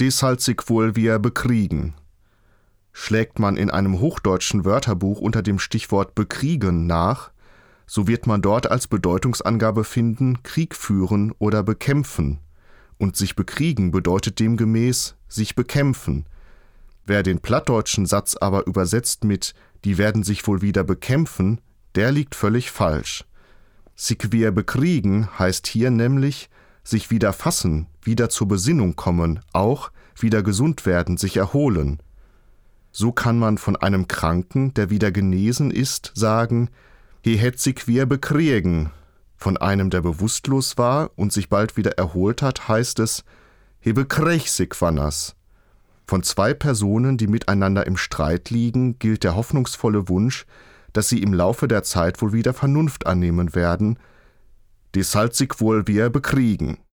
des halt sich wohl wir bekriegen. Schlägt man in einem hochdeutschen Wörterbuch unter dem Stichwort bekriegen nach, so wird man dort als Bedeutungsangabe finden Krieg führen oder bekämpfen, und sich bekriegen bedeutet demgemäß sich bekämpfen. Wer den plattdeutschen Satz aber übersetzt mit die werden sich wohl wieder bekämpfen, der liegt völlig falsch. Sich wir bekriegen heißt hier nämlich sich wieder fassen, wieder zur Besinnung kommen, auch wieder gesund werden, sich erholen. So kann man von einem Kranken, der wieder genesen ist, sagen, he hätt sich wir bekriegen. Von einem, der bewusstlos war und sich bald wieder erholt hat, heißt es, he bekrech sich wannas. Von zwei Personen, die miteinander im Streit liegen, gilt der hoffnungsvolle Wunsch, dass sie im Laufe der Zeit wohl wieder Vernunft annehmen werden, die sich wohl wir bekriegen.